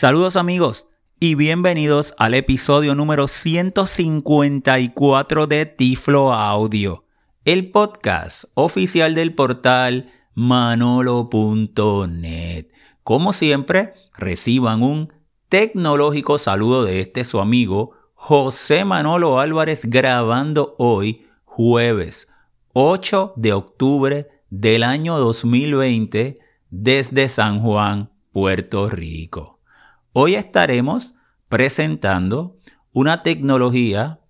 Saludos amigos y bienvenidos al episodio número 154 de Tiflo Audio, el podcast oficial del portal manolo.net. Como siempre, reciban un tecnológico saludo de este su amigo José Manolo Álvarez grabando hoy jueves 8 de octubre del año 2020 desde San Juan, Puerto Rico. Hoy estaremos presentando una tecnología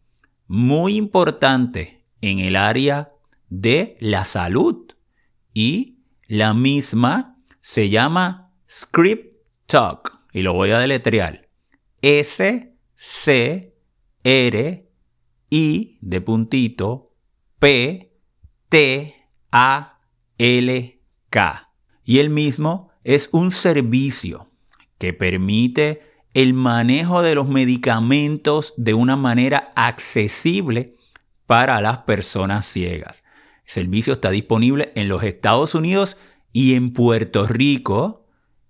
muy importante en el área de la salud y la misma se llama Script Talk y lo voy a deletrear. S C R I de puntito P T A L K. Y el mismo es un servicio que permite el manejo de los medicamentos de una manera accesible para las personas ciegas. El servicio está disponible en los Estados Unidos y en Puerto Rico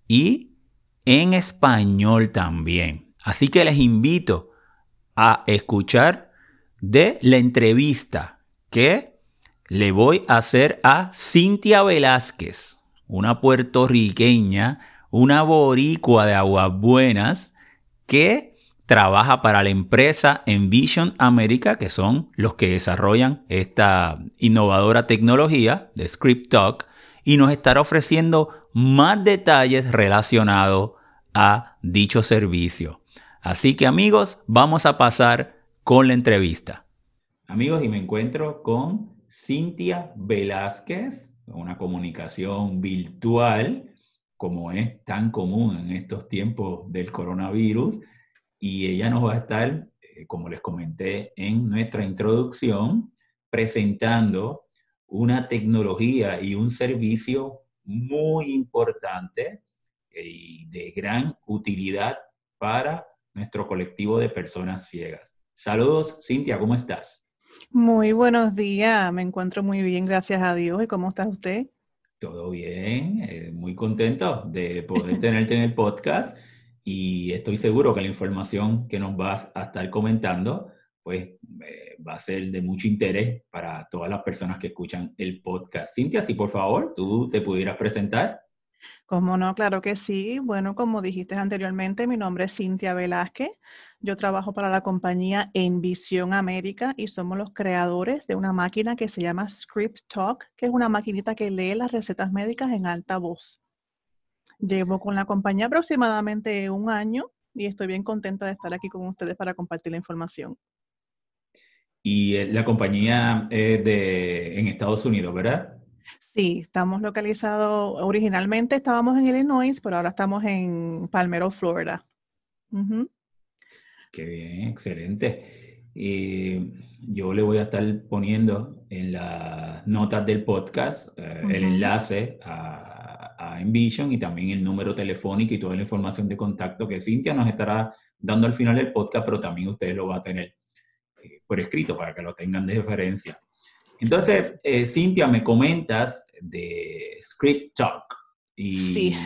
y en español también. Así que les invito a escuchar de la entrevista que le voy a hacer a Cintia Velázquez, una puertorriqueña una boricua de aguas buenas que trabaja para la empresa Envision America, que son los que desarrollan esta innovadora tecnología de Script Talk, y nos estará ofreciendo más detalles relacionados a dicho servicio. Así que amigos, vamos a pasar con la entrevista. Amigos, y me encuentro con Cintia Velázquez, una comunicación virtual como es tan común en estos tiempos del coronavirus. Y ella nos va a estar, eh, como les comenté en nuestra introducción, presentando una tecnología y un servicio muy importante eh, y de gran utilidad para nuestro colectivo de personas ciegas. Saludos, Cintia, ¿cómo estás? Muy buenos días, me encuentro muy bien, gracias a Dios. ¿Y cómo está usted? Todo bien, eh, muy contento de poder tenerte en el podcast y estoy seguro que la información que nos vas a estar comentando pues eh, va a ser de mucho interés para todas las personas que escuchan el podcast. Cintia, si por favor tú te pudieras presentar. Como no, claro que sí. Bueno, como dijiste anteriormente, mi nombre es Cintia Velázquez. Yo trabajo para la compañía Envisión América y somos los creadores de una máquina que se llama Script Talk, que es una maquinita que lee las recetas médicas en alta voz. Llevo con la compañía aproximadamente un año y estoy bien contenta de estar aquí con ustedes para compartir la información. Y eh, la compañía es de, en Estados Unidos, ¿verdad? Sí, estamos localizados, originalmente estábamos en Illinois, pero ahora estamos en Palmero, Florida. Qué bien, excelente. Y yo le voy a estar poniendo en las notas del podcast eh, el enlace a, a, Envision y también el número telefónico y toda la información de contacto que Cintia nos estará dando al final del podcast, pero también ustedes lo van a tener eh, por escrito para que lo tengan de referencia. Entonces, eh, Cintia, me comentas de Script Talk. Y sí.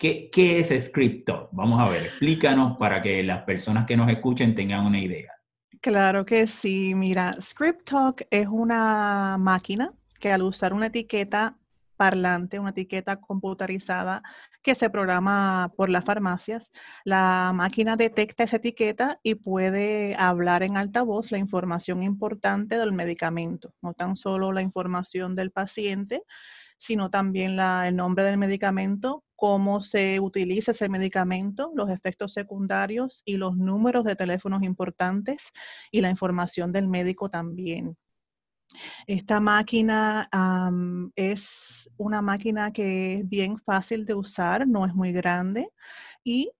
¿Qué, ¿Qué es Script Talk? Vamos a ver, explícanos para que las personas que nos escuchen tengan una idea. Claro que sí. Mira, Script Talk es una máquina que al usar una etiqueta parlante, una etiqueta computarizada que se programa por las farmacias. La máquina detecta esa etiqueta y puede hablar en alta voz la información importante del medicamento, no tan solo la información del paciente, sino también el nombre del medicamento, cómo se utiliza ese medicamento, los efectos secundarios y los números de teléfonos importantes y la información del médico también. Esta máquina es una máquina que es bien fácil de usar, no es muy grande y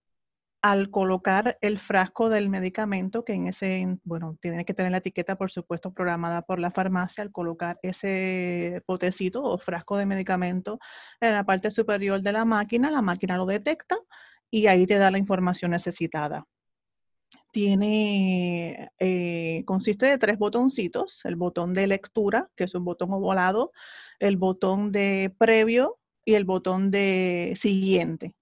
al colocar el frasco del medicamento, que en ese, bueno, tiene que tener la etiqueta, por supuesto, programada por la farmacia, al colocar ese potecito o frasco de medicamento en la parte superior de la máquina, la máquina lo detecta y ahí te da la información necesitada tiene, eh, consiste de tres botoncitos, el botón de lectura, que es un botón ovalado, el botón de previo y el botón de siguiente.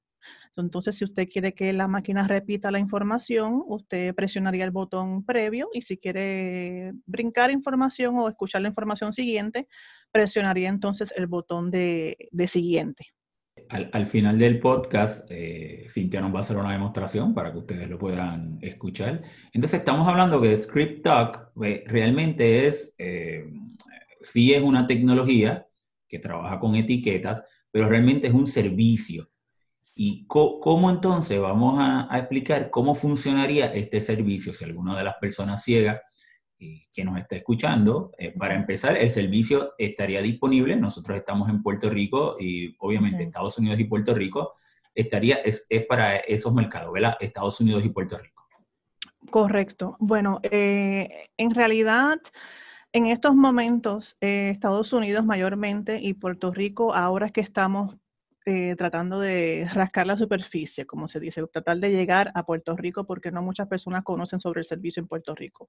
Entonces, si usted quiere que la máquina repita la información, usted presionaría el botón previo y si quiere brincar información o escuchar la información siguiente, presionaría entonces el botón de, siguiente. Al, final del podcast, eh, Cintia nos va a hacer una demostración para que ustedes lo puedan escuchar. Entonces, estamos hablando que Script Talk eh, realmente es, eh, es una tecnología que trabaja con etiquetas, pero realmente es un servicio. ¿Y cómo entonces vamos a, explicar cómo funcionaría este servicio si alguna de las personas ciegas eh, que nos está escuchando, eh, para empezar, el servicio estaría disponible. Nosotros estamos en Puerto Rico y obviamente Estados Unidos y Puerto Rico estaría, es, es, para esos mercados, ¿verdad? Estados Unidos y Puerto Rico. Correcto. Bueno, eh, en realidad en estos momentos, Estados Unidos mayormente y Puerto Rico, ahora es que estamos eh, tratando de rascar la superficie, como se dice, tratar de llegar a Puerto Rico porque no muchas personas conocen sobre el servicio en Puerto Rico.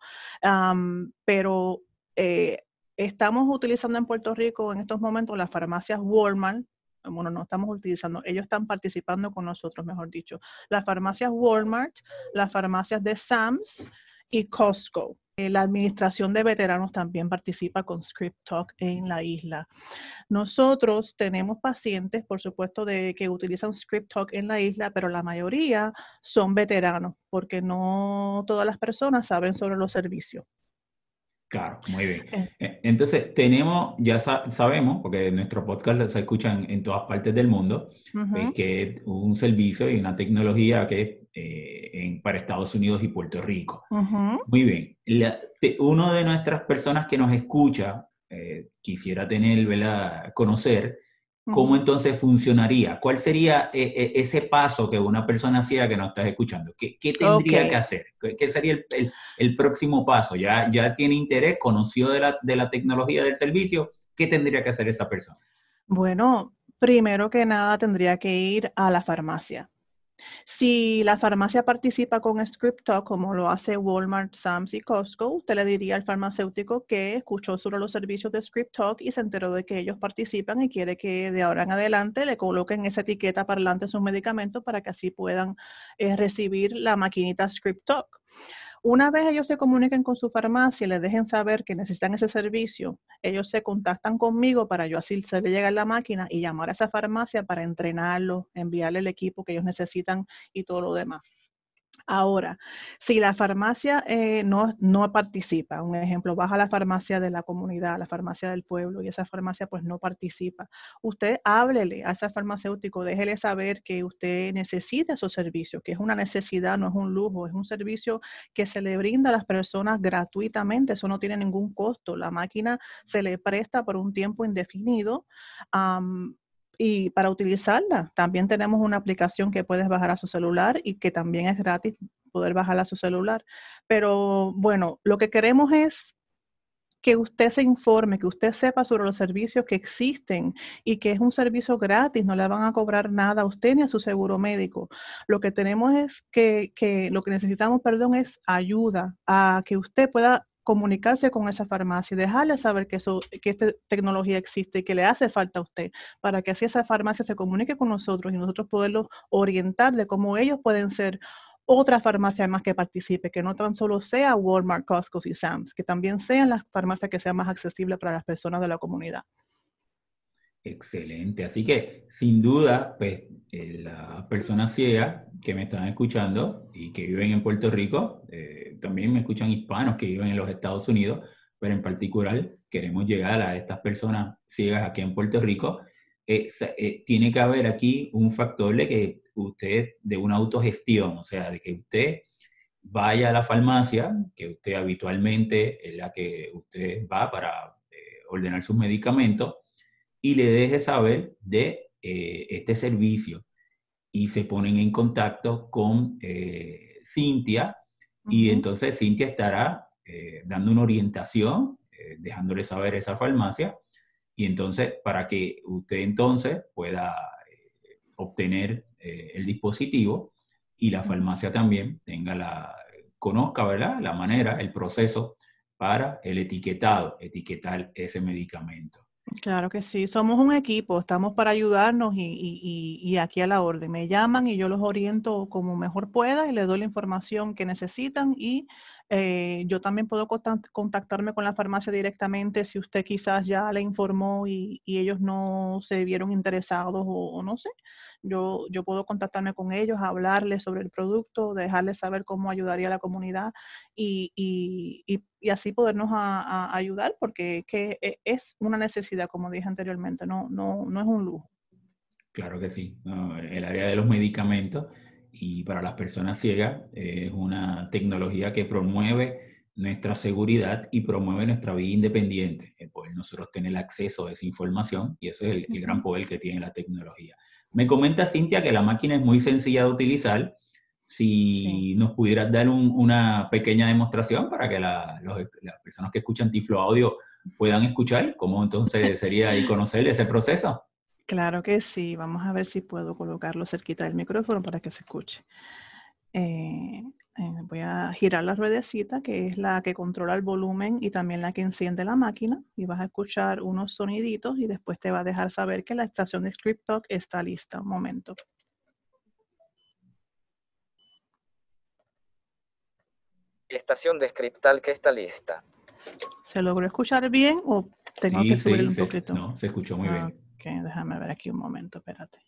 pero eh, estamos utilizando en Puerto Rico en estos momentos las farmacias Walmart, bueno, no estamos utilizando, ellos están participando con nosotros, mejor dicho, las farmacias Walmart, las farmacias de Sams y Costco. Eh, la Administración de Veteranos también participa con Script Talk en la isla. Nosotros tenemos pacientes, por supuesto, de que utilizan Script Talk en la isla, pero la mayoría son veteranos, porque no todas las personas saben sobre los servicios. Claro, muy bien. Eh. Eh, entonces, tenemos, ya sabemos, porque nuestro podcast se escucha en, todas partes del mundo, que es un servicio y una tecnología que eh, para Estados Unidos y Puerto Rico. Muy bien. uno de nuestras personas que nos escucha quisiera tener, ¿verdad? conocer ¿Cómo entonces funcionaría? ¿Cuál sería eh, eh, ese paso que una persona hacía que nos estás escuchando? ¿Qué, tendría que hacer? ¿Qué, sería el, próximo paso? ¿Ya, ¿Ya tiene interés? ¿Conoció de la, de la tecnología del servicio? ¿Qué tendría que hacer esa persona? Bueno, primero que nada tendría que ir a la farmacia. Si la farmacia participa con Script Talk, como lo hace Walmart, Sam's y Costco, usted le diría al farmacéutico que escuchó sobre los servicios de Script Talk y se enteró de que ellos participan y quiere que de ahora en adelante le coloquen esa etiqueta parlante en sus medicamentos para que así puedan eh, recibir la maquinita Script Talk. Una vez ellos se comuniquen con su farmacia y les dejen saber que necesitan ese servicio, ellos se contactan conmigo para yo así se le la máquina y llamar a esa farmacia para entrenarlo, enviarle el equipo que ellos necesitan y todo lo demás. Ahora, si la farmacia eh, no, no participa, un ejemplo, baja la farmacia de la comunidad, la farmacia del pueblo, y esa farmacia pues no participa, usted háblele a ese farmacéutico, déjele saber que usted necesita esos servicios, que es una necesidad, no es un lujo, es un servicio que se le brinda a las personas gratuitamente, eso no tiene ningún costo, la máquina se le presta por un tiempo indefinido y para utilizarla, también tenemos una aplicación que puedes bajar a su celular y que también es gratis poder bajarla a su celular. Pero bueno, lo que queremos es que usted se informe, que usted sepa sobre los servicios que existen y que es un servicio gratis, no le van a cobrar nada a usted ni a su seguro médico. Lo que tenemos es que, que lo que necesitamos, perdón, es ayuda a que usted pueda comunicarse con esa farmacia y dejarle saber que, eso, que esta tecnología existe y que le hace falta a usted, para que así esa farmacia se comunique con nosotros y nosotros poderlos orientar de cómo ellos pueden ser otra farmacia más que participe, que no tan solo sea Walmart, Costco y Sam's, que también sean las farmacias que sean más accesibles para las personas de la comunidad. Excelente. Así que, sin duda, pues, eh, las personas ciegas que me están escuchando y que viven en Puerto Rico, eh, también me escuchan hispanos que viven en los Estados Unidos, pero en particular queremos llegar a estas personas ciegas aquí en Puerto Rico. Eh, tiene que haber aquí un factor de que usted, de una autogestión, o sea, de que usted vaya a la farmacia, que usted habitualmente es la que usted va para ordenar sus medicamentos, y le deje saber de eh, este servicio y se ponen en contacto con eh, Cintia y entonces Cintia estará eh, dando una orientación, dejándole saber esa farmacia y entonces para que usted entonces pueda obtener el dispositivo y la farmacia también tenga la, conozca, ¿verdad? La manera, el proceso para el etiquetado, etiquetar ese medicamento. Claro que sí, somos un equipo, estamos para ayudarnos y, aquí a la orden. Me llaman y yo los oriento como mejor pueda y les doy la información que necesitan y eh, yo también puedo contactarme con la farmacia directamente si usted quizás ya le informó y, ellos no se vieron interesados o no sé yo, yo puedo contactarme con ellos, hablarles sobre el producto, dejarles saber cómo ayudaría a la comunidad y, y, y, así podernos a, ayudar porque que e, es una necesidad, como dije anteriormente, no, no, no es un lujo. Claro que sí. el área de los medicamentos y para las personas ciegas es una tecnología que promueve nuestra seguridad y promueve nuestra vida independiente, el poder nosotros tener acceso a esa información y eso es el gran poder que tiene la tecnología. Me comenta Cintia que la máquina es muy sencilla de utilizar. Si nos pudieras dar una pequeña demostración para que las personas que escuchan Tiflo Audio puedan escuchar, ¿cómo entonces sería ahí conocer ese proceso? Claro que sí. Vamos a ver si puedo colocarlo cerquita del micrófono para que se escuche. Eh, eh, voy a girar la ruedecita, que es la que controla el volumen y también la que enciende la máquina. Y vas a escuchar unos soniditos y después te va a dejar saber que la estación de Script Talk está lista. Un momento. Estación de Script Talk está lista. ¿Se logró escuchar bien o tengo que subir un poquito? No, se escuchó muy bien. Ok, déjame ver aquí un momento, espérate.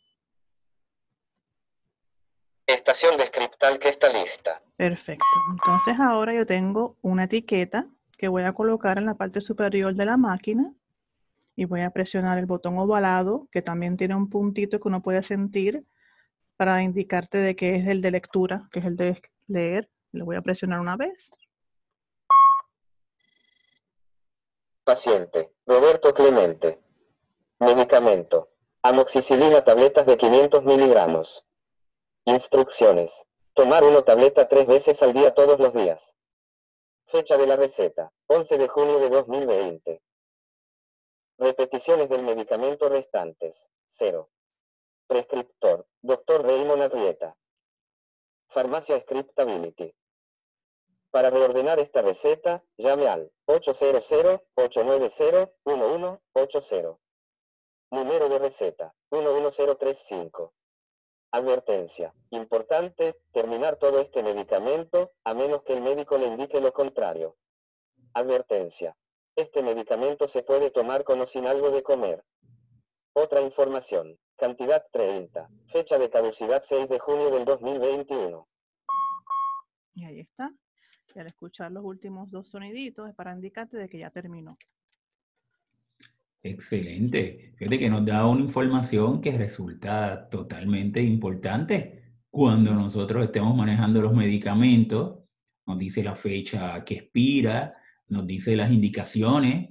Estación de Scriptal que está lista. Perfecto. Entonces ahora yo tengo una etiqueta que voy a colocar en la parte superior de la máquina y voy a presionar el botón ovalado que también tiene un puntito que uno puede sentir para indicarte de que es el de lectura, que es el de leer. Le voy a presionar una vez. Paciente, Roberto Clemente. Medicamento. Amoxicilina tabletas de 500 miligramos. Instrucciones. Tomar una tableta tres veces al día todos los días. Fecha de la receta. 11 de junio de 2020. Repeticiones del medicamento restantes. 0. Prescriptor. Dr. Raymond Arrieta. Farmacia Scriptability. Para reordenar esta receta, llame al 800-890-1180. Número de receta 11035. Advertencia. Importante, terminar todo este medicamento, a menos que el médico le indique lo contrario. Advertencia. Este medicamento se puede tomar con o sin algo de comer. Otra información. Cantidad 30. Fecha de caducidad 6 de junio del 2021. Y ahí está. Y al escuchar los últimos dos soniditos es para indicarte de que ya terminó. Excelente. Fíjate que nos da una información que resulta totalmente importante cuando nosotros estemos manejando los medicamentos. Nos dice la fecha que expira, nos dice las indicaciones,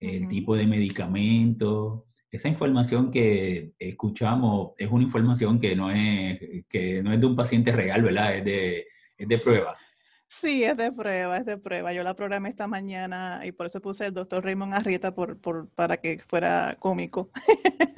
el tipo de medicamento. Esa información que escuchamos es una información que no es, que no es de un paciente real, ¿verdad? Es de, es de prueba. Sí, es de prueba, es de prueba. Yo la programé esta mañana y por eso puse el doctor Raymond Arrieta por, por, para que fuera cómico.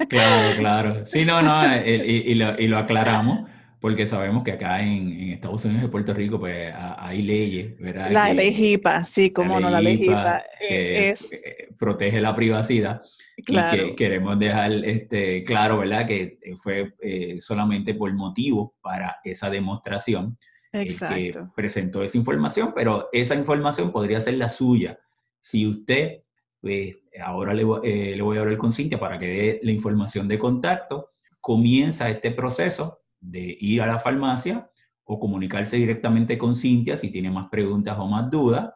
Claro, claro. Sí, no, no, eh, y, lo, y lo, aclaramos porque sabemos que acá en, en, Estados Unidos y Puerto Rico pues hay leyes, ¿verdad? La ley HIPAA, sí, como no, la ley HIPAA que es... Eh, protege la privacidad claro. y que queremos dejar este, claro, ¿verdad? Que fue eh, solamente por motivo para esa demostración que presentó esa información, pero esa información podría ser la suya. Si usted, pues, ahora le, eh, le voy a hablar con Cintia para que dé la información de contacto, comienza este proceso de ir a la farmacia o comunicarse directamente con Cintia si tiene más preguntas o más dudas,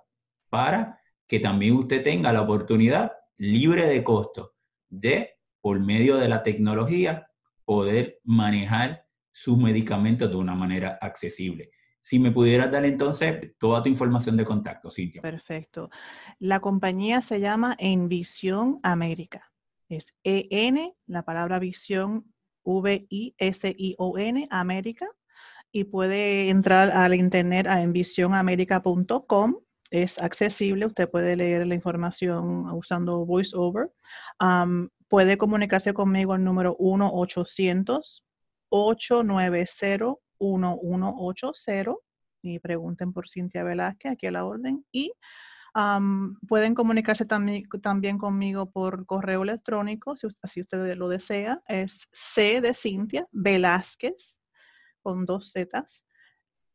para que también usted tenga la oportunidad libre de costo de, por medio de la tecnología, poder manejar sus medicamentos de una manera accesible. Si me pudieras dar entonces toda tu información de contacto, Cintia. Perfecto. La compañía se llama Envisión América. Es EN, la palabra visión, V-I-S-I-O-N, América. Y puede entrar al internet a envisionamerica.com. Es accesible, usted puede leer la información usando VoiceOver. puede comunicarse conmigo al número 1-800-890 1180 y pregunten por Cintia Velázquez aquí a la orden. Y pueden comunicarse también, también conmigo por correo electrónico, si, si usted lo desea. Es C de Cintia Velázquez, con dos Zetas,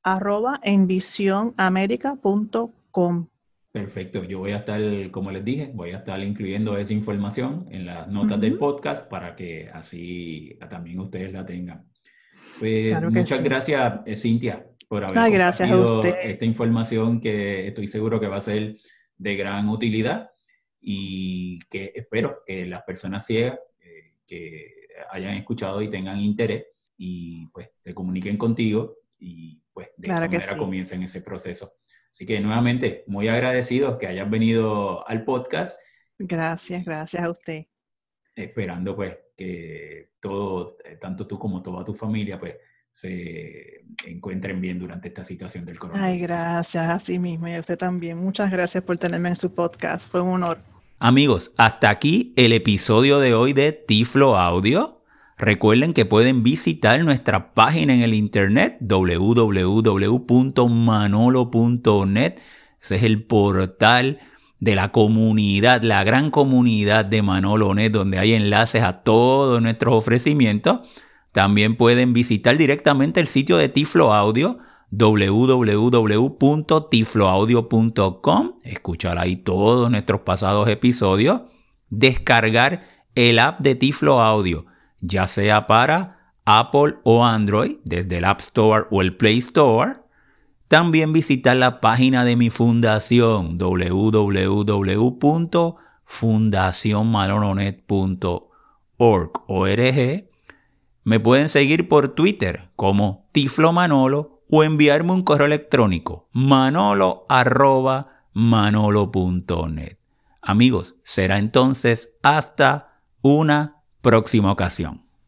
arroba envisionamerica.com. Perfecto, yo voy a estar, como les dije, voy a estar incluyendo esa información en las notas del podcast para que así también ustedes la tengan. Pues, muchas gracias, eh, Cintia, por haber gracias esta información que estoy seguro que va a ser de gran utilidad y que espero que las personas ciegas eh, que hayan escuchado y tengan interés y pues se comuniquen contigo y pues de esa manera comiencen ese proceso. Así que nuevamente, muy agradecidos que hayan venido al podcast. Gracias, gracias a usted. Esperando pues que todo, eh, tanto tú como toda tu familia, pues se encuentren bien durante esta situación del coronavirus. Ay, gracias, así mismo, y a usted también. Muchas gracias por tenerme en su podcast, fue un honor. Amigos, hasta aquí el episodio de hoy de Tiflo Audio. Recuerden que pueden visitar nuestra página en el internet www.manolo.net. Ese es el portal de la comunidad, la gran comunidad de Manolo.net, donde hay enlaces a todos nuestros ofrecimientos. También pueden visitar directamente el sitio de Tiflo Audio www.tifloaudio.com, escuchar ahí todos nuestros pasados episodios, descargar el app de Tiflo Audio ya sea para Apple o Android desde el App Store o el Play Store. También visitar la página de mi fundación www.fundacionmalononet.org. Me pueden seguir por Twitter como Tiflo Manolo o enviarme un correo electrónico manolo@manolo.net. Amigos, será entonces hasta una próxima ocasión.